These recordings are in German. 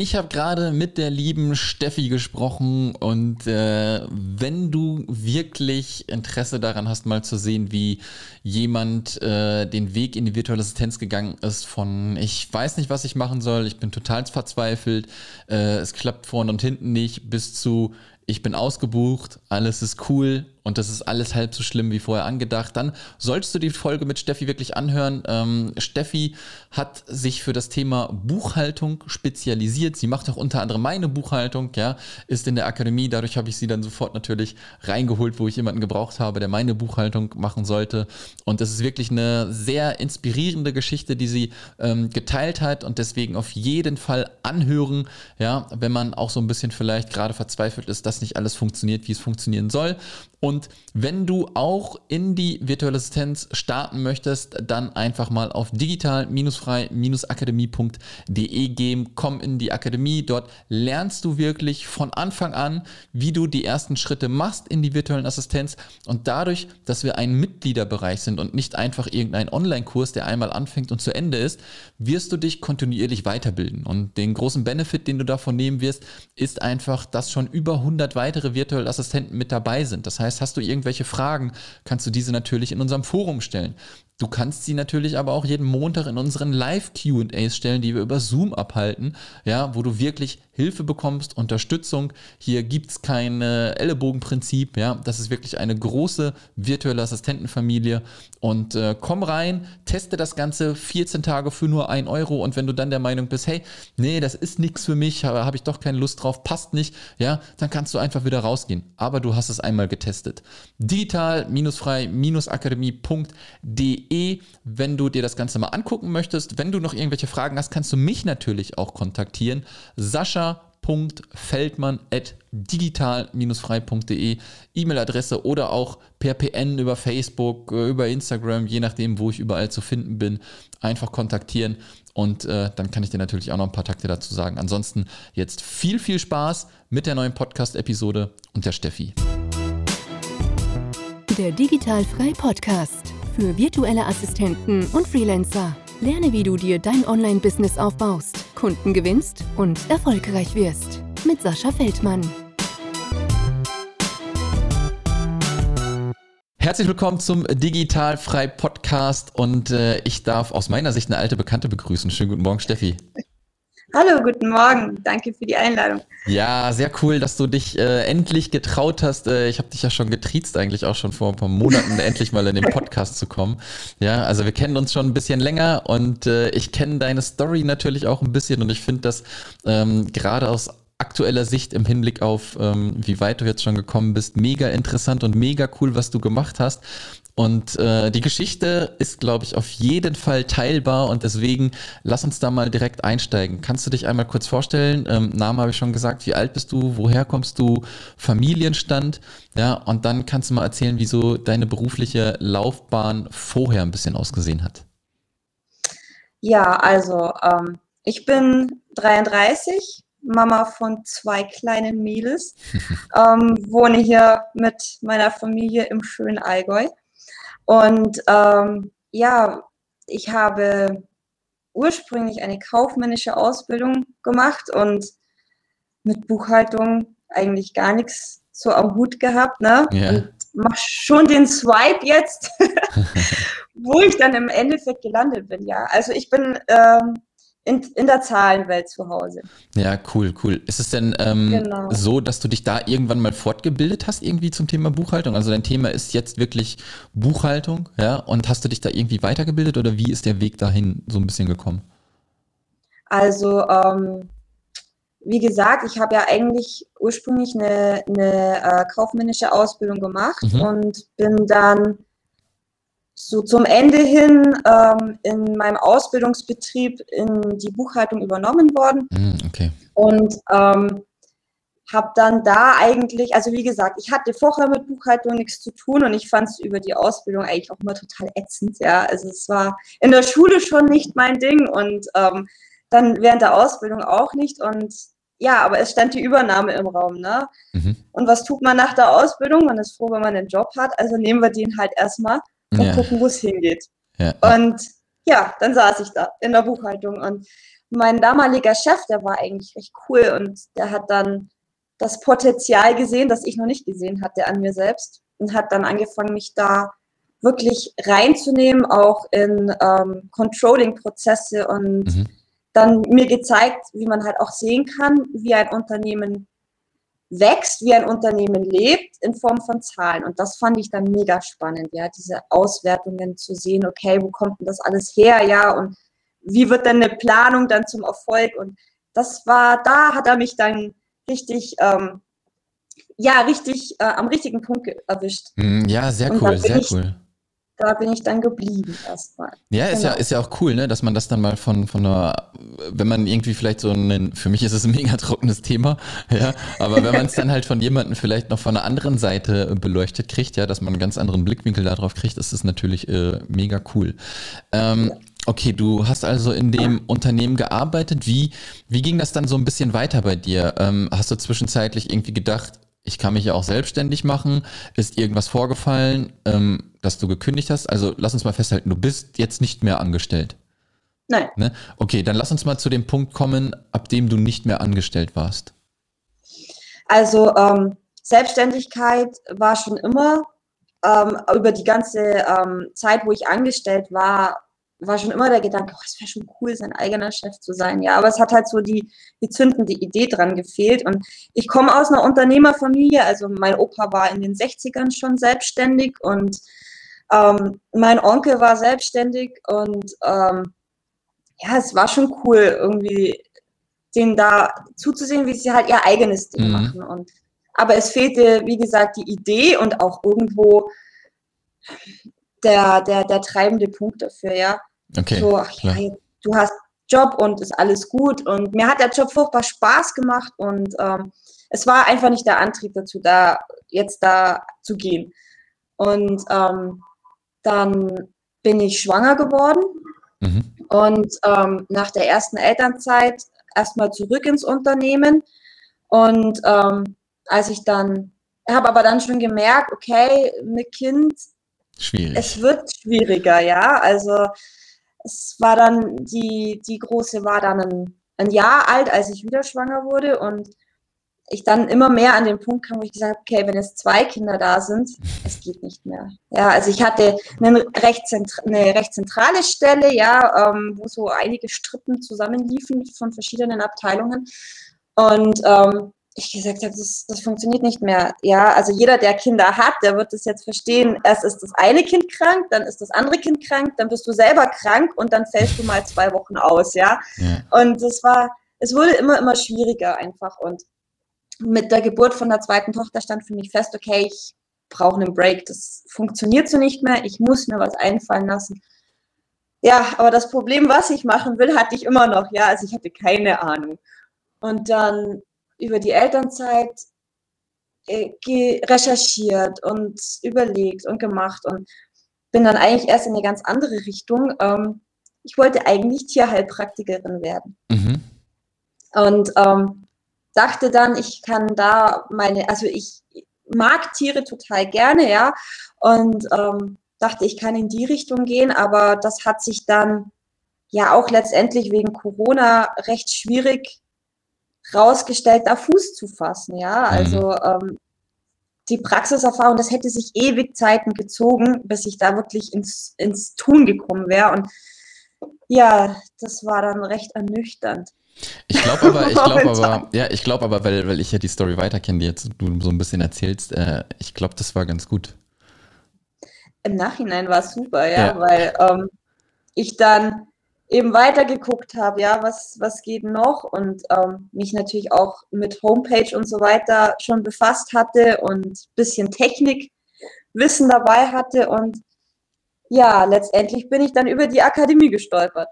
Ich habe gerade mit der lieben Steffi gesprochen und äh, wenn du wirklich Interesse daran hast, mal zu sehen, wie jemand äh, den Weg in die virtuelle Assistenz gegangen ist von ich weiß nicht, was ich machen soll, ich bin total verzweifelt, äh, es klappt vorne und hinten nicht, bis zu ich bin ausgebucht, alles ist cool, und das ist alles halb so schlimm wie vorher angedacht, dann solltest du die Folge mit Steffi wirklich anhören. Ähm, Steffi hat sich für das Thema Buchhaltung spezialisiert. Sie macht auch unter anderem meine Buchhaltung, ja, ist in der Akademie. Dadurch habe ich sie dann sofort natürlich reingeholt, wo ich jemanden gebraucht habe, der meine Buchhaltung machen sollte. Und das ist wirklich eine sehr inspirierende Geschichte, die sie ähm, geteilt hat und deswegen auf jeden Fall anhören, ja, wenn man auch so ein bisschen vielleicht gerade verzweifelt ist, dass nicht alles funktioniert, wie es funktionieren soll. Und wenn du auch in die virtuelle Assistenz starten möchtest, dann einfach mal auf digital-frei-akademie.de gehen, komm in die Akademie, dort lernst du wirklich von Anfang an, wie du die ersten Schritte machst in die virtuellen Assistenz. Und dadurch, dass wir ein Mitgliederbereich sind und nicht einfach irgendein Online-Kurs, der einmal anfängt und zu Ende ist, wirst du dich kontinuierlich weiterbilden. Und den großen Benefit, den du davon nehmen wirst, ist einfach, dass schon über 100 weitere virtuelle Assistenten mit dabei sind. Das heißt, heißt, hast du irgendwelche Fragen, kannst du diese natürlich in unserem Forum stellen. Du kannst sie natürlich aber auch jeden Montag in unseren Live-QAs stellen, die wir über Zoom abhalten, ja, wo du wirklich Hilfe bekommst, Unterstützung. Hier gibt es kein Ellenbogenprinzip, ja. Das ist wirklich eine große virtuelle Assistentenfamilie. Und äh, komm rein, teste das Ganze 14 Tage für nur 1 Euro. Und wenn du dann der Meinung bist, hey, nee, das ist nichts für mich, habe hab ich doch keine Lust drauf, passt nicht, ja, dann kannst du einfach wieder rausgehen. Aber du hast es einmal getestet. Digital-frei-akademie.de www.ftf.de, wenn du dir das Ganze mal angucken möchtest. Wenn du noch irgendwelche Fragen hast, kannst du mich natürlich auch kontaktieren. Sascha digital-frei.de E-Mail-Adresse oder auch per PN über Facebook, äh, über Instagram, je nachdem, wo ich überall zu finden bin, einfach kontaktieren und äh, dann kann ich dir natürlich auch noch ein paar Takte dazu sagen. Ansonsten jetzt viel, viel Spaß mit der neuen Podcast-Episode und der Steffi. Der Digital Frei Podcast für virtuelle Assistenten und Freelancer. Lerne, wie du dir dein Online-Business aufbaust, Kunden gewinnst und erfolgreich wirst. Mit Sascha Feldmann. Herzlich willkommen zum Digital Frei Podcast und äh, ich darf aus meiner Sicht eine alte Bekannte begrüßen. Schönen guten Morgen, Steffi. Hallo, guten Morgen. Danke für die Einladung. Ja, sehr cool, dass du dich äh, endlich getraut hast. Äh, ich habe dich ja schon getriezt, eigentlich auch schon vor ein paar Monaten, endlich mal in den Podcast zu kommen. Ja, also wir kennen uns schon ein bisschen länger und äh, ich kenne deine Story natürlich auch ein bisschen und ich finde das ähm, gerade aus aktueller Sicht im Hinblick auf, ähm, wie weit du jetzt schon gekommen bist, mega interessant und mega cool, was du gemacht hast. Und äh, die Geschichte ist, glaube ich, auf jeden Fall teilbar und deswegen lass uns da mal direkt einsteigen. Kannst du dich einmal kurz vorstellen? Ähm, Name habe ich schon gesagt. Wie alt bist du? Woher kommst du? Familienstand? Ja, und dann kannst du mal erzählen, wieso deine berufliche Laufbahn vorher ein bisschen ausgesehen hat. Ja, also ähm, ich bin 33, Mama von zwei kleinen Mädels, ähm, wohne hier mit meiner Familie im schönen Allgäu. Und ähm, ja, ich habe ursprünglich eine kaufmännische Ausbildung gemacht und mit Buchhaltung eigentlich gar nichts so am Hut gehabt, ne? Ja. Und mach schon den Swipe jetzt, wo ich dann im Endeffekt gelandet bin, ja. Also ich bin ähm, in, in der Zahlenwelt zu Hause. Ja, cool, cool. Ist es denn ähm, genau. so, dass du dich da irgendwann mal fortgebildet hast, irgendwie zum Thema Buchhaltung? Also dein Thema ist jetzt wirklich Buchhaltung, ja? Und hast du dich da irgendwie weitergebildet oder wie ist der Weg dahin so ein bisschen gekommen? Also, ähm, wie gesagt, ich habe ja eigentlich ursprünglich eine, eine äh, kaufmännische Ausbildung gemacht mhm. und bin dann so zum Ende hin ähm, in meinem Ausbildungsbetrieb in die Buchhaltung übernommen worden. Mm, okay. Und ähm, habe dann da eigentlich, also wie gesagt, ich hatte vorher mit Buchhaltung nichts zu tun und ich fand es über die Ausbildung eigentlich auch immer total ätzend. Ja, also es war in der Schule schon nicht mein Ding und ähm, dann während der Ausbildung auch nicht. Und ja, aber es stand die Übernahme im Raum. Ne? Mhm. Und was tut man nach der Ausbildung? Man ist froh, wenn man einen Job hat. Also nehmen wir den halt erstmal und ja. gucken, wo es hingeht. Ja. Und ja, dann saß ich da in der Buchhaltung und mein damaliger Chef, der war eigentlich recht cool und der hat dann das Potenzial gesehen, das ich noch nicht gesehen hatte an mir selbst und hat dann angefangen, mich da wirklich reinzunehmen, auch in ähm, Controlling-Prozesse und mhm. dann mir gezeigt, wie man halt auch sehen kann, wie ein Unternehmen wächst, wie ein Unternehmen lebt in Form von Zahlen. Und das fand ich dann mega spannend, ja, diese Auswertungen zu sehen, okay, wo kommt denn das alles her, ja, und wie wird denn eine Planung dann zum Erfolg? Und das war, da hat er mich dann richtig, ähm, ja, richtig äh, am richtigen Punkt erwischt. Hm, ja, sehr cool, sehr cool. Da bin ich dann geblieben erstmal. Ja, ist genau. ja, ist ja auch cool, ne, dass man das dann mal von, von einer, wenn man irgendwie vielleicht so ein, für mich ist es ein mega trockenes Thema, ja, aber wenn man es dann halt von jemandem vielleicht noch von einer anderen Seite beleuchtet kriegt, ja, dass man einen ganz anderen Blickwinkel darauf kriegt, ist es natürlich äh, mega cool. Ähm, ja. Okay, du hast also in dem Unternehmen gearbeitet. Wie, wie ging das dann so ein bisschen weiter bei dir? Ähm, hast du zwischenzeitlich irgendwie gedacht, ich kann mich ja auch selbstständig machen? Ist irgendwas vorgefallen, ähm, dass du gekündigt hast? Also lass uns mal festhalten, du bist jetzt nicht mehr angestellt. Nein. Ne? Okay, dann lass uns mal zu dem Punkt kommen, ab dem du nicht mehr angestellt warst. Also ähm, Selbstständigkeit war schon immer. Ähm, über die ganze ähm, Zeit, wo ich angestellt war, war schon immer der Gedanke, oh, es wäre schon cool, sein eigener Chef zu sein. Ja, aber es hat halt so die, die zündende Idee dran gefehlt. Und ich komme aus einer Unternehmerfamilie. Also mein Opa war in den 60ern schon selbstständig und ähm, mein Onkel war selbstständig. Und ähm, ja, es war schon cool, irgendwie denen da zuzusehen, wie sie halt ihr eigenes Ding mhm. machen. Und, aber es fehlte, wie gesagt, die Idee und auch irgendwo der, der, der treibende Punkt dafür, ja. Okay. So, ach, ja, du hast Job und ist alles gut. Und mir hat der Job furchtbar Spaß gemacht und ähm, es war einfach nicht der Antrieb dazu, da jetzt da zu gehen. Und ähm, dann bin ich schwanger geworden mhm. und ähm, nach der ersten Elternzeit erstmal zurück ins Unternehmen. Und ähm, als ich dann, habe aber dann schon gemerkt, okay, mit Kind, Schwierig. es wird schwieriger, ja. Also es war dann, die, die Große war dann ein, ein Jahr alt, als ich wieder schwanger wurde und ich dann immer mehr an den Punkt kam, wo ich gesagt habe, okay, wenn jetzt zwei Kinder da sind, es geht nicht mehr. Ja, also ich hatte eine recht, eine recht zentrale Stelle, ja, ähm, wo so einige Strippen zusammenliefen von verschiedenen Abteilungen. Und ähm, ich gesagt habe, das, das funktioniert nicht mehr. Ja, also jeder, der Kinder hat, der wird das jetzt verstehen. Erst ist das eine Kind krank, dann ist das andere Kind krank, dann bist du selber krank und dann fällst du mal zwei Wochen aus, ja. ja. Und es war, es wurde immer, immer schwieriger einfach. Und mit der Geburt von der zweiten Tochter stand für mich fest, okay, ich brauche einen Break. Das funktioniert so nicht mehr. Ich muss mir was einfallen lassen. Ja, aber das Problem, was ich machen will, hatte ich immer noch. Ja, also ich hatte keine Ahnung. Und dann über die Elternzeit äh, recherchiert und überlegt und gemacht und bin dann eigentlich erst in eine ganz andere Richtung. Ähm, ich wollte eigentlich Tierheilpraktikerin werden. Mhm. Und ähm, dachte dann, ich kann da meine, also ich mag Tiere total gerne, ja, und ähm, dachte, ich kann in die Richtung gehen, aber das hat sich dann ja auch letztendlich wegen Corona recht schwierig rausgestellt, da Fuß zu fassen. Ja, mhm. also ähm, die Praxiserfahrung, das hätte sich ewig Zeiten gezogen, bis ich da wirklich ins, ins Tun gekommen wäre. Und ja, das war dann recht ernüchternd. Ich glaube aber, ich glaube aber, ja, ich glaube aber, weil, weil ich ja die Story weiter kenne, die jetzt du so ein bisschen erzählst, äh, ich glaube, das war ganz gut. Im Nachhinein war es super, ja, ja. weil ähm, ich dann eben weitergeguckt habe, ja, was, was geht noch und ähm, mich natürlich auch mit Homepage und so weiter schon befasst hatte und bisschen Technikwissen dabei hatte und ja, letztendlich bin ich dann über die Akademie gestolpert.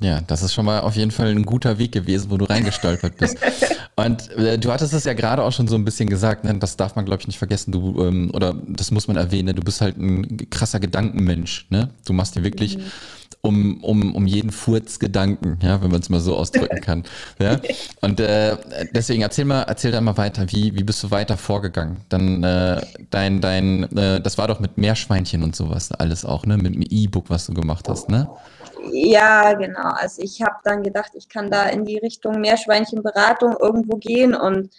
Ja, das ist schon mal auf jeden Fall ein guter Weg gewesen, wo du reingestolpert bist. Und äh, du hattest es ja gerade auch schon so ein bisschen gesagt, ne? das darf man, glaube ich, nicht vergessen. Du, ähm, oder das muss man erwähnen, du bist halt ein krasser Gedankenmensch. Ne? Du machst dir wirklich mhm um, um, um jeden Furzgedanken, ja, wenn man es mal so ausdrücken kann. ja? Und äh, deswegen erzähl mal, erzähl da mal weiter, wie, wie bist du weiter vorgegangen? Dann äh, dein, dein, äh, das war doch mit Meerschweinchen und sowas alles auch, ne? Mit dem E-Book, was du gemacht hast, ne? Ja, genau. Also ich habe dann gedacht, ich kann da in die Richtung Meerschweinchenberatung irgendwo gehen und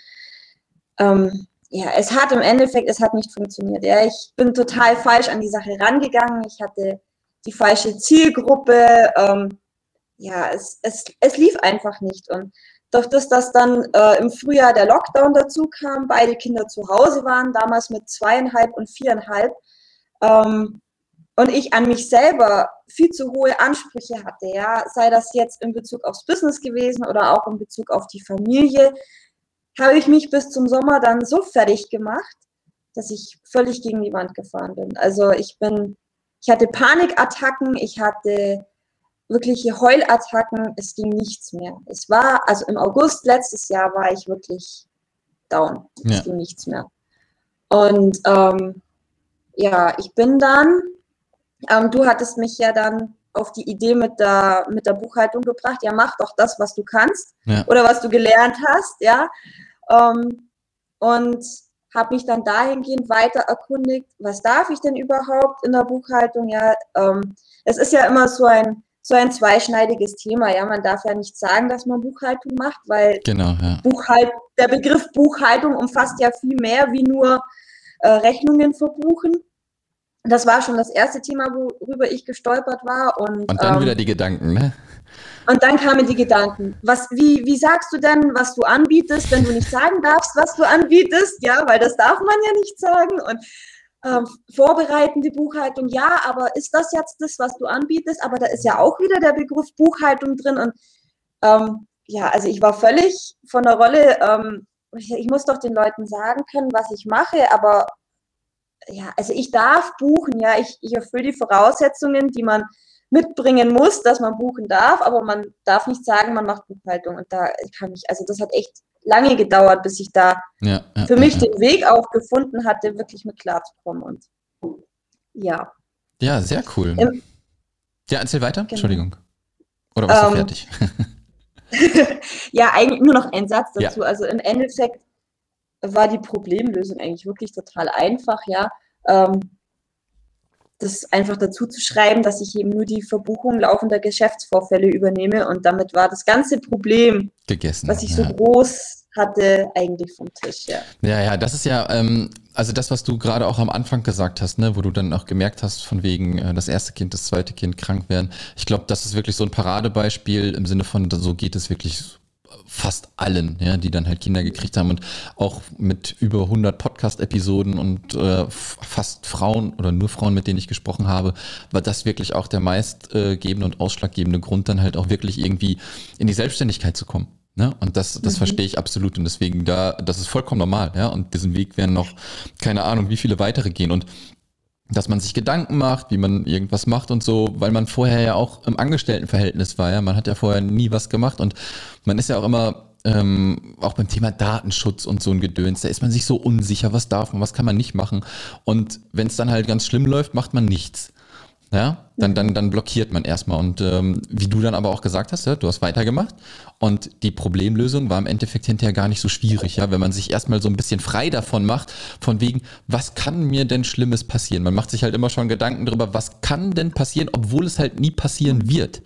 ähm, ja, es hat im Endeffekt, es hat nicht funktioniert. Ja, ich bin total falsch an die Sache rangegangen. Ich hatte die falsche Zielgruppe. Ähm, ja, es, es, es lief einfach nicht. Und das, dass dann äh, im Frühjahr der Lockdown dazu kam, beide Kinder zu Hause waren, damals mit zweieinhalb und viereinhalb, ähm, und ich an mich selber viel zu hohe Ansprüche hatte, ja, sei das jetzt in Bezug aufs Business gewesen oder auch in Bezug auf die Familie, habe ich mich bis zum Sommer dann so fertig gemacht, dass ich völlig gegen die Wand gefahren bin. Also ich bin, ich hatte Panikattacken, ich hatte wirkliche Heulattacken, es ging nichts mehr. Es war, also im August letztes Jahr war ich wirklich down. Es ging nichts mehr. Und ähm, ja, ich bin dann, ähm, du hattest mich ja dann auf die Idee mit der, mit der Buchhaltung gebracht, ja, mach doch das, was du kannst ja. oder was du gelernt hast, ja. Ähm, und habe mich dann dahingehend weiter erkundigt, was darf ich denn überhaupt in der Buchhaltung? Ja, ähm, es ist ja immer so ein, so ein zweischneidiges Thema. Ja, man darf ja nicht sagen, dass man Buchhaltung macht, weil genau, ja. Buchhalt, der Begriff Buchhaltung umfasst ja viel mehr wie nur äh, Rechnungen verbuchen das war schon das erste Thema, worüber ich gestolpert war. Und, und dann ähm, wieder die Gedanken, ne? Und dann kamen die Gedanken. Was, wie, wie sagst du denn, was du anbietest, wenn du nicht sagen darfst, was du anbietest? Ja, weil das darf man ja nicht sagen. Und ähm, vorbereitende Buchhaltung, ja, aber ist das jetzt das, was du anbietest? Aber da ist ja auch wieder der Begriff Buchhaltung drin. Und ähm, ja, also ich war völlig von der Rolle, ähm, ich, ich muss doch den Leuten sagen können, was ich mache, aber ja, also ich darf buchen, ja, ich, ich erfülle die Voraussetzungen, die man mitbringen muss, dass man buchen darf, aber man darf nicht sagen, man macht Buchhaltung. Und da kann ich, also das hat echt lange gedauert, bis ich da ja, ja, für mich ja, den Weg auch gefunden hatte, wirklich mit klarzukommen. Und ja. Ja, sehr cool. Im, ja, erzähl weiter. Genau. Entschuldigung. Oder warst ähm, du fertig? ja, eigentlich nur noch ein Satz dazu. Also im Endeffekt war die Problemlösung eigentlich wirklich total einfach, ja. Ähm, das einfach dazu zu schreiben, dass ich eben nur die Verbuchung laufender Geschäftsvorfälle übernehme und damit war das ganze Problem, Gegessen, was ich ja. so groß hatte, eigentlich vom Tisch, ja. Ja, ja, das ist ja, ähm, also das, was du gerade auch am Anfang gesagt hast, ne, wo du dann auch gemerkt hast, von wegen äh, das erste Kind, das zweite Kind krank werden. Ich glaube, das ist wirklich so ein Paradebeispiel im Sinne von, so geht es wirklich fast allen, ja, die dann halt Kinder gekriegt haben und auch mit über 100 Podcast-Episoden und äh, fast Frauen oder nur Frauen, mit denen ich gesprochen habe, war das wirklich auch der meistgebende und ausschlaggebende Grund, dann halt auch wirklich irgendwie in die Selbstständigkeit zu kommen. Ne? Und das, das mhm. verstehe ich absolut und deswegen da, das ist vollkommen normal, ja. Und diesen Weg werden noch keine Ahnung, wie viele weitere gehen. Und dass man sich Gedanken macht, wie man irgendwas macht und so, weil man vorher ja auch im Angestelltenverhältnis war, ja. Man hat ja vorher nie was gemacht und man ist ja auch immer, ähm, auch beim Thema Datenschutz und so ein Gedöns, da ist man sich so unsicher, was darf man, was kann man nicht machen. Und wenn es dann halt ganz schlimm läuft, macht man nichts. Ja, dann, dann, dann blockiert man erstmal. Und ähm, wie du dann aber auch gesagt hast, ja, du hast weitergemacht und die Problemlösung war im Endeffekt hinterher gar nicht so schwierig, ja, wenn man sich erstmal so ein bisschen frei davon macht, von wegen, was kann mir denn Schlimmes passieren? Man macht sich halt immer schon Gedanken darüber, was kann denn passieren, obwohl es halt nie passieren wird.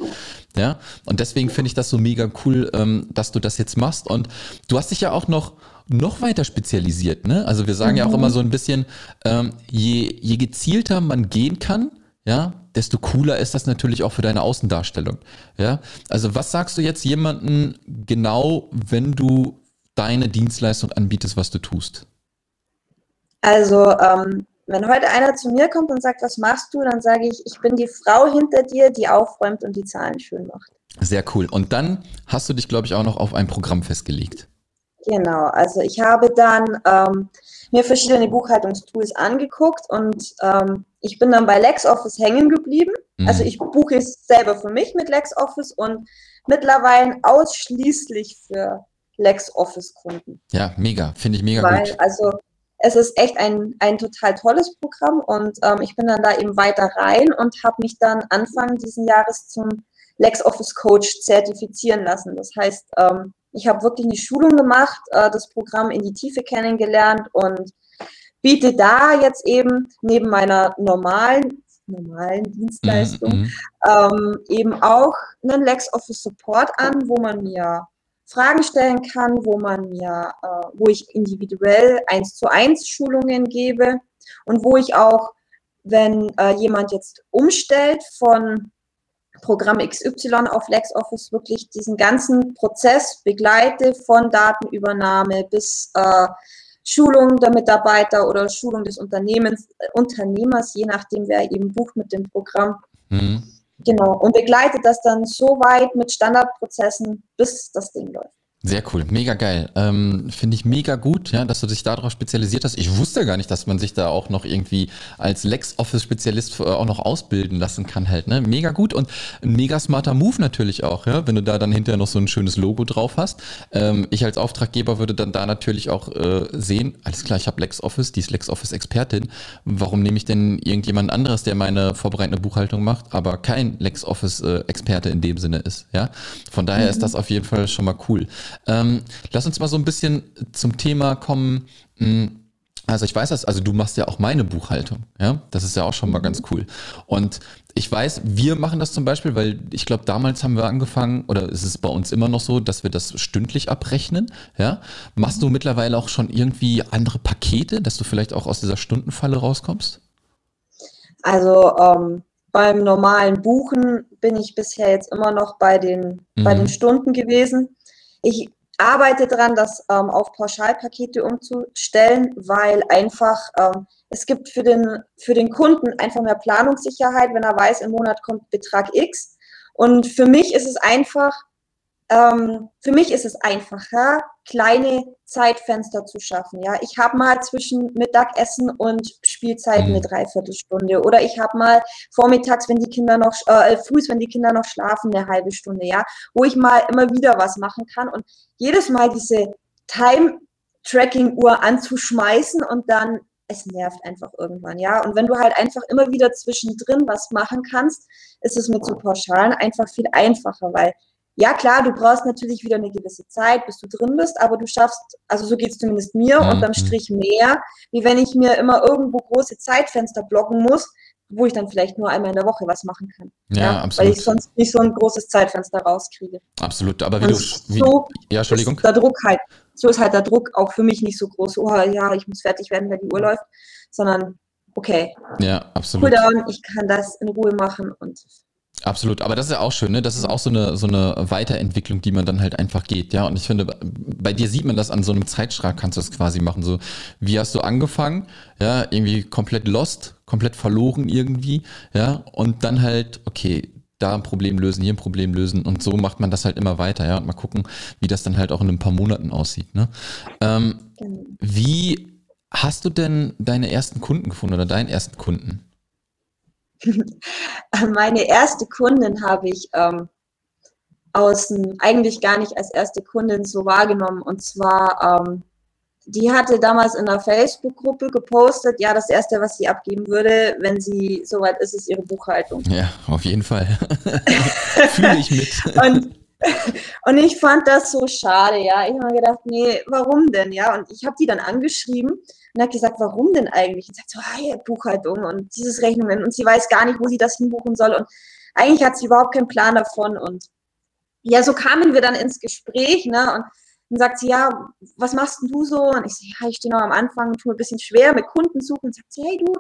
Ja, und deswegen finde ich das so mega cool, ähm, dass du das jetzt machst. Und du hast dich ja auch noch noch weiter spezialisiert, ne? Also wir sagen mhm. ja auch mhm. immer so ein bisschen, ähm, je, je gezielter man gehen kann, ja, desto cooler ist das natürlich auch für deine Außendarstellung. Ja, also was sagst du jetzt jemandem genau, wenn du deine Dienstleistung anbietest, was du tust? Also, ähm, wenn heute einer zu mir kommt und sagt, was machst du, dann sage ich, ich bin die Frau hinter dir, die aufräumt und die Zahlen schön macht. Sehr cool. Und dann hast du dich, glaube ich, auch noch auf ein Programm festgelegt. Genau, also ich habe dann ähm, mir verschiedene Buchhaltungstools angeguckt und ähm, ich bin dann bei LexOffice hängen geblieben. Mhm. Also ich buche es selber für mich mit LexOffice und mittlerweile ausschließlich für LexOffice-Kunden. Ja, mega, finde ich mega Weil, gut. Also es ist echt ein, ein total tolles Programm und ähm, ich bin dann da eben weiter rein und habe mich dann Anfang diesen Jahres zum LexOffice Coach zertifizieren lassen. Das heißt, ähm, ich habe wirklich eine Schulung gemacht, äh, das Programm in die Tiefe kennengelernt und biete da jetzt eben neben meiner normalen normalen Dienstleistung -hmm. ähm, eben auch einen LexOffice Support an, wo man mir Fragen stellen kann, wo man mir, äh, wo ich individuell eins zu eins Schulungen gebe und wo ich auch, wenn äh, jemand jetzt umstellt von Programm XY auf LexOffice wirklich diesen ganzen Prozess begleite von Datenübernahme bis äh, Schulung der Mitarbeiter oder Schulung des Unternehmens, äh, Unternehmers, je nachdem, wer eben bucht mit dem Programm. Mhm. Genau. Und begleitet das dann so weit mit Standardprozessen, bis das Ding läuft. Sehr cool, mega geil. Ähm, Finde ich mega gut, ja, dass du dich darauf spezialisiert hast. Ich wusste gar nicht, dass man sich da auch noch irgendwie als LexOffice-Spezialist äh, auch noch ausbilden lassen kann halt. Ne? Mega gut und ein mega smarter Move natürlich auch, ja, wenn du da dann hinterher noch so ein schönes Logo drauf hast. Ähm, ich als Auftraggeber würde dann da natürlich auch äh, sehen, alles klar, ich habe LexOffice, die ist LexOffice-Expertin. Warum nehme ich denn irgendjemand anderes, der meine vorbereitende Buchhaltung macht, aber kein LexOffice-Experte in dem Sinne ist, ja? Von daher mhm. ist das auf jeden Fall schon mal cool. Ähm, lass uns mal so ein bisschen zum Thema kommen. Hm, also ich weiß das, also du machst ja auch meine Buchhaltung, ja, das ist ja auch schon mal ganz cool. Und ich weiß, wir machen das zum Beispiel, weil ich glaube, damals haben wir angefangen, oder ist es bei uns immer noch so, dass wir das stündlich abrechnen, ja. Machst du mittlerweile auch schon irgendwie andere Pakete, dass du vielleicht auch aus dieser Stundenfalle rauskommst? Also ähm, beim normalen Buchen bin ich bisher jetzt immer noch bei den, mhm. bei den Stunden gewesen. Ich arbeite daran, das ähm, auf Pauschalpakete umzustellen, weil einfach ähm, es gibt für den, für den Kunden einfach mehr Planungssicherheit, wenn er weiß, im Monat kommt Betrag X. Und für mich ist es einfach, ähm, für mich ist es einfacher, kleine Zeitfenster zu schaffen. Ja, ich habe mal zwischen Mittagessen und Spielzeit eine mhm. Dreiviertelstunde oder ich habe mal vormittags, wenn die Kinder noch äh, früh, wenn die Kinder noch schlafen, eine halbe Stunde. Ja, wo ich mal immer wieder was machen kann und jedes Mal diese Time Tracking Uhr anzuschmeißen und dann es nervt einfach irgendwann, ja. Und wenn du halt einfach immer wieder zwischendrin was machen kannst, ist es mit so Pauschalen einfach viel einfacher, weil ja, klar, du brauchst natürlich wieder eine gewisse Zeit, bis du drin bist, aber du schaffst, also so geht es zumindest mir, mhm. unterm Strich mehr, wie wenn ich mir immer irgendwo große Zeitfenster blocken muss, wo ich dann vielleicht nur einmal in der Woche was machen kann. Ja, ja absolut. Weil ich sonst nicht so ein großes Zeitfenster rauskriege. Absolut, aber wie Und du. Wie, so ja, Entschuldigung. der Druck halt, so ist halt der Druck auch für mich nicht so groß, oh ja, ich muss fertig werden, wenn die Uhr läuft, sondern okay. Ja, absolut. Cool down, ich kann das in Ruhe machen und Absolut, aber das ist ja auch schön, ne? Das ist auch so eine, so eine Weiterentwicklung, die man dann halt einfach geht, ja. Und ich finde, bei dir sieht man das an so einem Zeitstrahl, kannst du das quasi machen. So, wie hast du angefangen? Ja, irgendwie komplett lost, komplett verloren irgendwie, ja. Und dann halt, okay, da ein Problem lösen, hier ein Problem lösen und so macht man das halt immer weiter, ja. Und mal gucken, wie das dann halt auch in ein paar Monaten aussieht, ne? Ähm, genau. Wie hast du denn deine ersten Kunden gefunden oder deinen ersten Kunden? Meine erste Kundin habe ich ähm, außen eigentlich gar nicht als erste Kundin so wahrgenommen. Und zwar, ähm, die hatte damals in einer Facebook-Gruppe gepostet, ja, das erste, was sie abgeben würde, wenn sie soweit ist, ist ihre Buchhaltung. Ja, auf jeden Fall. Fühle ich mit. und, und ich fand das so schade, ja. Ich habe mir gedacht, nee, warum denn, ja? Und ich habe die dann angeschrieben und hat gesagt, warum denn eigentlich? Und sagt so, ah, Buchhaltung und dieses Rechnungen und sie weiß gar nicht, wo sie das hinbuchen soll und eigentlich hat sie überhaupt keinen Plan davon und ja, so kamen wir dann ins Gespräch, ne, und dann sagt sie, ja, was machst denn du so? Und ich so, ja, ich stehe noch am Anfang, tue ein bisschen schwer mit Kunden suchen. Und sagt sie, hey du,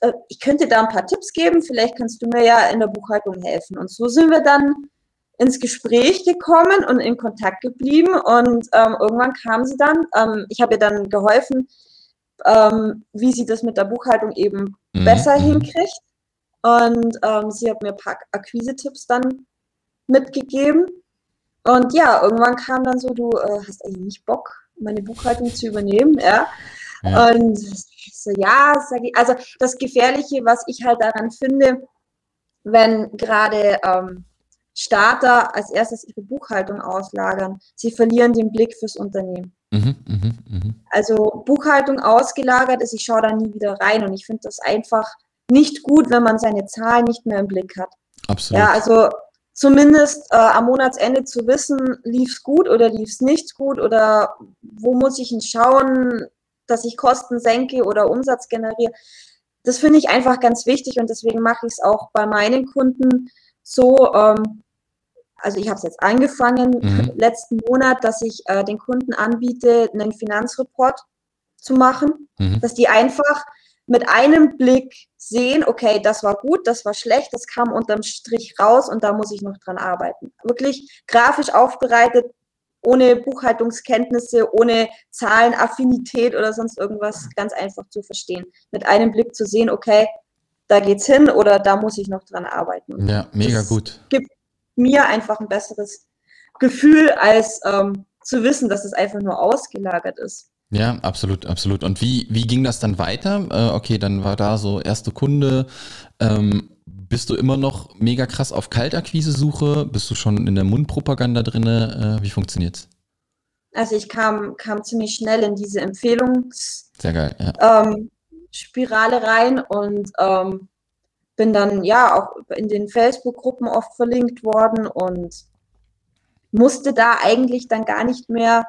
äh, ich könnte da ein paar Tipps geben, vielleicht kannst du mir ja in der Buchhaltung helfen. Und so sind wir dann ins Gespräch gekommen und in Kontakt geblieben. Und ähm, irgendwann kam sie dann. Ähm, ich habe ihr dann geholfen, ähm, wie sie das mit der Buchhaltung eben mhm. besser mhm. hinkriegt. Und ähm, sie hat mir ein paar Akquise-Tipps dann mitgegeben. Und ja, irgendwann kam dann so, du äh, hast eigentlich nicht Bock, meine Buchhaltung zu übernehmen, ja. ja. Und so, ja, ich, also das Gefährliche, was ich halt daran finde, wenn gerade ähm, Starter als erstes ihre Buchhaltung auslagern, sie verlieren den Blick fürs Unternehmen. Mhm, mh, mh. Also Buchhaltung ausgelagert ist, ich schaue da nie wieder rein und ich finde das einfach nicht gut, wenn man seine Zahlen nicht mehr im Blick hat. Absolut. Ja, also zumindest äh, am Monatsende zu wissen, lief es gut oder lief es nicht gut oder wo muss ich denn schauen, dass ich Kosten senke oder Umsatz generiere. Das finde ich einfach ganz wichtig und deswegen mache ich es auch bei meinen Kunden so. Ähm, also ich habe es jetzt angefangen mhm. letzten Monat, dass ich äh, den Kunden anbiete, einen Finanzreport zu machen, mhm. dass die einfach mit einem Blick sehen, okay, das war gut, das war schlecht, das kam unterm Strich raus und da muss ich noch dran arbeiten. Wirklich grafisch aufbereitet, ohne Buchhaltungskenntnisse, ohne Zahlenaffinität oder sonst irgendwas, ganz einfach zu verstehen. Mit einem Blick zu sehen, okay, da geht's hin oder da muss ich noch dran arbeiten. Ja, mega das gut. Gibt mir einfach ein besseres Gefühl, als ähm, zu wissen, dass es einfach nur ausgelagert ist. Ja, absolut, absolut. Und wie, wie ging das dann weiter? Äh, okay, dann war da so erste Kunde. Ähm, bist du immer noch mega krass auf Kaltakquise-Suche? Bist du schon in der Mundpropaganda drin? Äh, wie funktioniert's? Also ich kam, kam ziemlich schnell in diese Empfehlungsspirale ja. ähm, rein und ähm, bin dann ja auch in den Facebook-Gruppen oft verlinkt worden und musste da eigentlich dann gar nicht mehr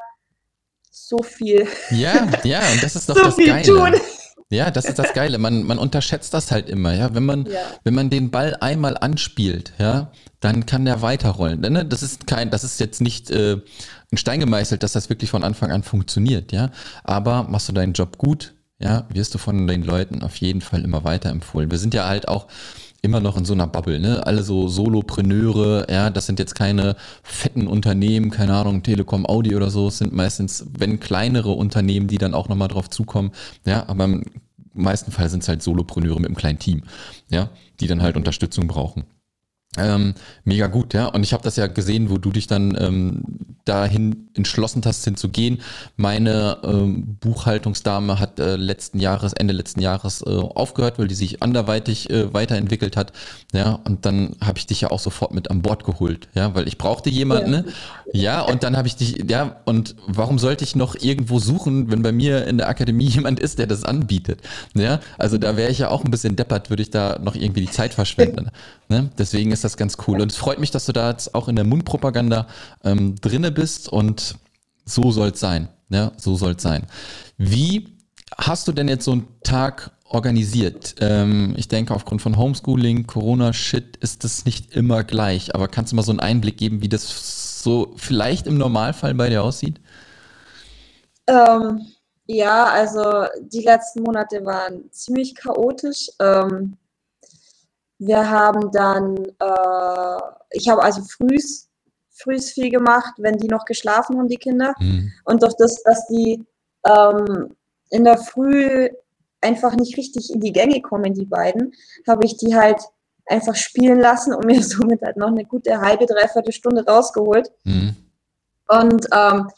so viel. Ja, ja, und das ist doch so das Geile. Tun. Ja, das ist das Geile. Man, man unterschätzt das halt immer, ja. Wenn man, ja. wenn man den Ball einmal anspielt, ja, dann kann der weiterrollen. Ne? Das ist kein, das ist jetzt nicht äh, ein Stein gemeißelt, dass das wirklich von Anfang an funktioniert, ja. Aber machst du deinen Job gut, ja, wirst du von den Leuten auf jeden Fall immer weiterempfohlen. Wir sind ja halt auch immer noch in so einer Bubble, ne? Alle so Solopreneure, ja, das sind jetzt keine fetten Unternehmen, keine Ahnung, Telekom, Audi oder so, es sind meistens, wenn kleinere Unternehmen, die dann auch nochmal drauf zukommen, ja, aber im meisten Fall sind es halt Solopreneure mit einem kleinen Team, ja, die dann halt Unterstützung brauchen. Ähm, mega gut, ja. Und ich habe das ja gesehen, wo du dich dann ähm, dahin entschlossen hast, hinzugehen. Meine ähm, Buchhaltungsdame hat äh, letzten Jahres, Ende letzten Jahres äh, aufgehört, weil die sich anderweitig äh, weiterentwickelt hat. Ja, und dann habe ich dich ja auch sofort mit an Bord geholt, ja, weil ich brauchte jemanden, ja. ne? Ja, und dann habe ich dich, ja, und warum sollte ich noch irgendwo suchen, wenn bei mir in der Akademie jemand ist, der das anbietet? Ja, also da wäre ich ja auch ein bisschen deppert, würde ich da noch irgendwie die Zeit verschwenden. Ne? Deswegen ist das ganz cool. Und es freut mich, dass du da jetzt auch in der Mundpropaganda ähm, drinne bist und so soll es sein. Ja, so soll es sein. Wie hast du denn jetzt so einen Tag organisiert? Ähm, ich denke, aufgrund von Homeschooling, Corona-Shit ist das nicht immer gleich. Aber kannst du mal so einen Einblick geben, wie das so vielleicht im Normalfall bei dir aussieht? Ähm, ja, also die letzten Monate waren ziemlich chaotisch. Ähm, wir haben dann, äh, ich habe also frühs, frühs viel gemacht, wenn die noch geschlafen haben, die Kinder. Mhm. Und durch das, dass die ähm, in der Früh einfach nicht richtig in die Gänge kommen, die beiden, habe ich die halt einfach spielen lassen und mir somit halt noch eine gute halbe, dreiviertel Stunde rausgeholt. Mhm. Und ähm,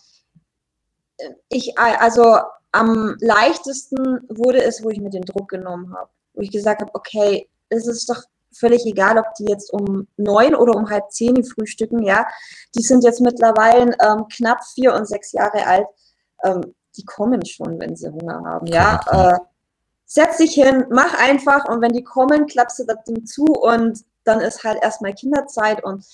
ich, also am leichtesten wurde es, wo ich mir den Druck genommen habe, wo ich gesagt habe, okay, es ist doch völlig egal, ob die jetzt um neun oder um halb zehn frühstücken, ja. Die sind jetzt mittlerweile ähm, knapp vier und sechs Jahre alt. Ähm, die kommen schon, wenn sie Hunger haben, ja. Äh, setz dich hin, mach einfach und wenn die kommen, klappst du das Ding zu und dann ist halt erstmal Kinderzeit und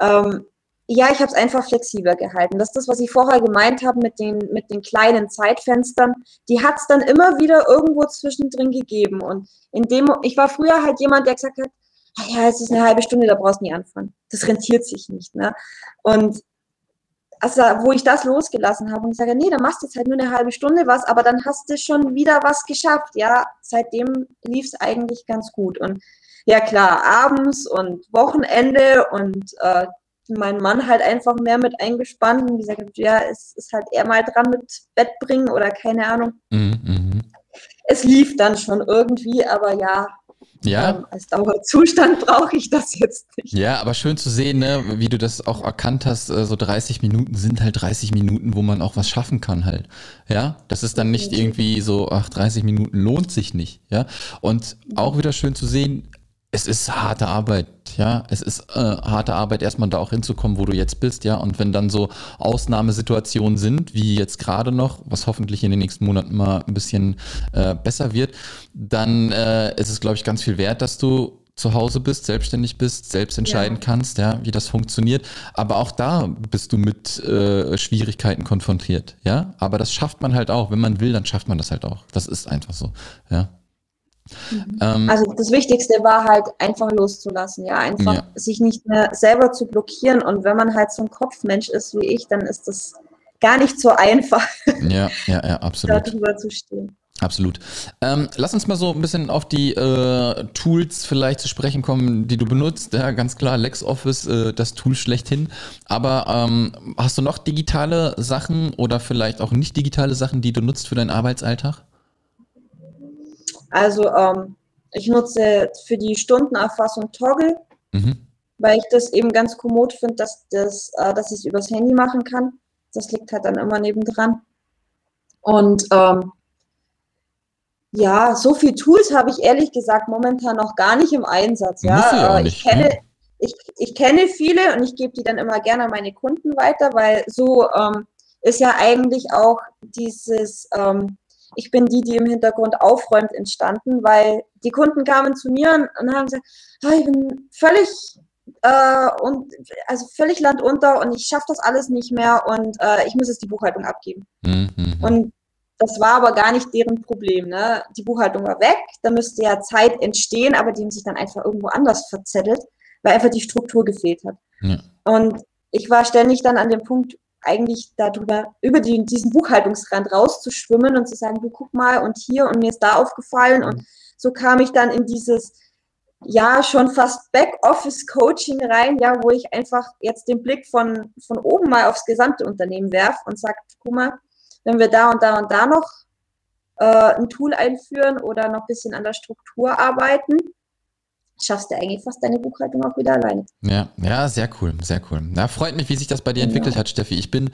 ähm, ja, ich habe es einfach flexibler gehalten. Das ist das, was ich vorher gemeint habe mit den, mit den kleinen Zeitfenstern. Die hat es dann immer wieder irgendwo zwischendrin gegeben. Und in dem, ich war früher halt jemand, der gesagt hat, ah ja, es ist eine halbe Stunde, da brauchst du nie anfangen. Das rentiert sich nicht. Ne? Und also, wo ich das losgelassen habe und ich sage, nee, dann machst du jetzt halt nur eine halbe Stunde was, aber dann hast du schon wieder was geschafft. Ja, seitdem lief es eigentlich ganz gut. Und ja, klar, abends und Wochenende und äh, mein Mann halt einfach mehr mit eingespannt und gesagt hat, ja, es ist halt eher mal dran mit Bett bringen oder keine Ahnung. Mhm, mhm. Es lief dann schon irgendwie, aber ja, ja. Ähm, als Dauerzustand brauche ich das jetzt nicht. Ja, aber schön zu sehen, ne, wie du das auch erkannt hast, äh, so 30 Minuten sind halt 30 Minuten, wo man auch was schaffen kann halt. Ja, das ist dann nicht irgendwie so, ach, 30 Minuten lohnt sich nicht. Ja, und auch wieder schön zu sehen, es ist harte Arbeit, ja. Es ist äh, harte Arbeit, erstmal da auch hinzukommen, wo du jetzt bist, ja. Und wenn dann so Ausnahmesituationen sind, wie jetzt gerade noch, was hoffentlich in den nächsten Monaten mal ein bisschen äh, besser wird, dann äh, ist es, glaube ich, ganz viel wert, dass du zu Hause bist, selbstständig bist, selbst entscheiden ja. kannst, ja, wie das funktioniert. Aber auch da bist du mit äh, Schwierigkeiten konfrontiert, ja. Aber das schafft man halt auch. Wenn man will, dann schafft man das halt auch. Das ist einfach so, ja. Mhm. Ähm, also das Wichtigste war halt einfach loszulassen, ja, einfach ja. sich nicht mehr selber zu blockieren und wenn man halt so ein Kopfmensch ist wie ich, dann ist das gar nicht so einfach, ja, ja, ja, absolut. darüber zu stehen. Absolut. Ähm, lass uns mal so ein bisschen auf die äh, Tools vielleicht zu sprechen kommen, die du benutzt. Ja, ganz klar, LexOffice, äh, das Tool schlechthin. Aber ähm, hast du noch digitale Sachen oder vielleicht auch nicht digitale Sachen, die du nutzt für deinen Arbeitsalltag? Also ähm, ich nutze für die Stundenerfassung Toggle, mhm. weil ich das eben ganz kommod finde, dass, das, äh, dass ich es übers Handy machen kann. Das liegt halt dann immer nebendran. Und ähm, ja, so viele Tools habe ich ehrlich gesagt momentan noch gar nicht im Einsatz. Ja, ja ich kenne, ne? ich, ich kenne viele und ich gebe die dann immer gerne an meine Kunden weiter, weil so ähm, ist ja eigentlich auch dieses ähm, ich bin die, die im Hintergrund aufräumt, entstanden, weil die Kunden kamen zu mir und haben gesagt, oh, ich bin völlig äh, und also völlig landunter und ich schaffe das alles nicht mehr und äh, ich muss jetzt die Buchhaltung abgeben. Mhm. Und das war aber gar nicht deren Problem. Ne? Die Buchhaltung war weg, da müsste ja Zeit entstehen, aber die haben sich dann einfach irgendwo anders verzettelt, weil einfach die Struktur gefehlt hat. Ja. Und ich war ständig dann an dem Punkt, eigentlich darüber, über die, diesen Buchhaltungsrand rauszuschwimmen und zu sagen, du guck mal und hier und mir ist da aufgefallen. Und so kam ich dann in dieses, ja, schon fast Backoffice-Coaching rein, ja, wo ich einfach jetzt den Blick von, von oben mal aufs gesamte Unternehmen werfe und sage, guck mal, wenn wir da und da und da noch äh, ein Tool einführen oder noch ein bisschen an der Struktur arbeiten, schaffst du eigentlich fast deine Buchhaltung auch wieder alleine. Ja, ja, sehr cool, sehr cool. Na, freut mich, wie sich das bei dir ja. entwickelt hat, Steffi. Ich bin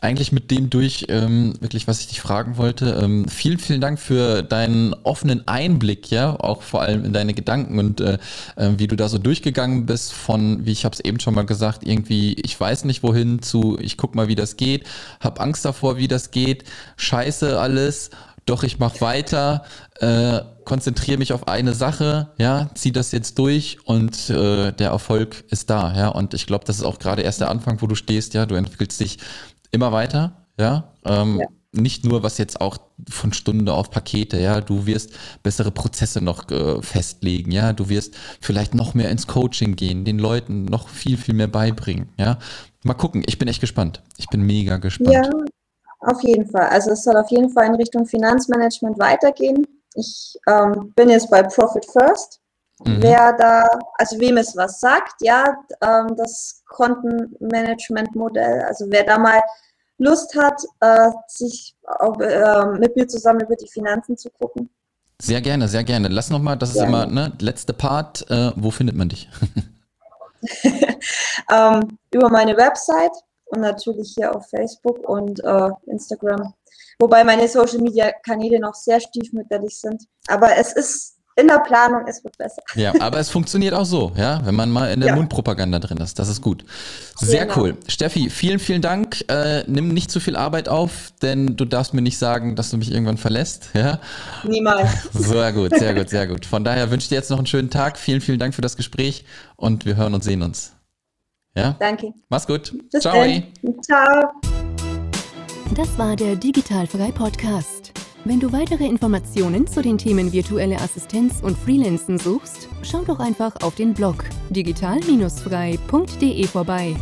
eigentlich mit dem durch, ähm, wirklich, was ich dich fragen wollte. Ähm, vielen, vielen Dank für deinen offenen Einblick, ja, auch vor allem in deine Gedanken und äh, äh, wie du da so durchgegangen bist von, wie ich habe es eben schon mal gesagt, irgendwie, ich weiß nicht wohin, zu, ich guck mal, wie das geht, hab Angst davor, wie das geht, scheiße alles doch ich mache weiter, äh, konzentriere mich auf eine Sache, ja, zieh das jetzt durch und äh, der Erfolg ist da, ja. Und ich glaube, das ist auch gerade erst der Anfang, wo du stehst, ja. Du entwickelst dich immer weiter, ja. Ähm, ja. Nicht nur was jetzt auch von Stunde auf Pakete, ja, du wirst bessere Prozesse noch äh, festlegen, ja, du wirst vielleicht noch mehr ins Coaching gehen, den Leuten noch viel, viel mehr beibringen, ja. Mal gucken, ich bin echt gespannt. Ich bin mega gespannt. Ja, auf jeden Fall. Also es soll auf jeden Fall in Richtung Finanzmanagement weitergehen. Ich ähm, bin jetzt bei Profit First. Mhm. Wer da, also wem es was sagt, ja, ähm, das Kontenmanagement-Modell, also wer da mal Lust hat, äh, sich äh, mit mir zusammen über die Finanzen zu gucken. Sehr gerne, sehr gerne. Lass nochmal, das ist ja. immer, ne, letzte Part, äh, wo findet man dich? ähm, über meine Website und natürlich hier auf Facebook und äh, Instagram. Wobei meine Social Media Kanäle noch sehr stiefmütterlich sind. Aber es ist in der Planung, es wird besser. Ja, aber es funktioniert auch so, ja, wenn man mal in der ja. Mundpropaganda drin ist. Das ist gut. Sehr genau. cool. Steffi, vielen, vielen Dank. Äh, nimm nicht zu viel Arbeit auf, denn du darfst mir nicht sagen, dass du mich irgendwann verlässt. Ja? Niemals. Sehr gut, sehr gut, sehr gut. Von daher wünsche ich dir jetzt noch einen schönen Tag. Vielen, vielen Dank für das Gespräch und wir hören und sehen uns. Ja? Danke. Mach's gut. Bis Ciao. Dann. Ciao. Das war der Digitalfrei Podcast. Wenn du weitere Informationen zu den Themen virtuelle Assistenz und Freelancen suchst, schau doch einfach auf den Blog digital-frei.de vorbei.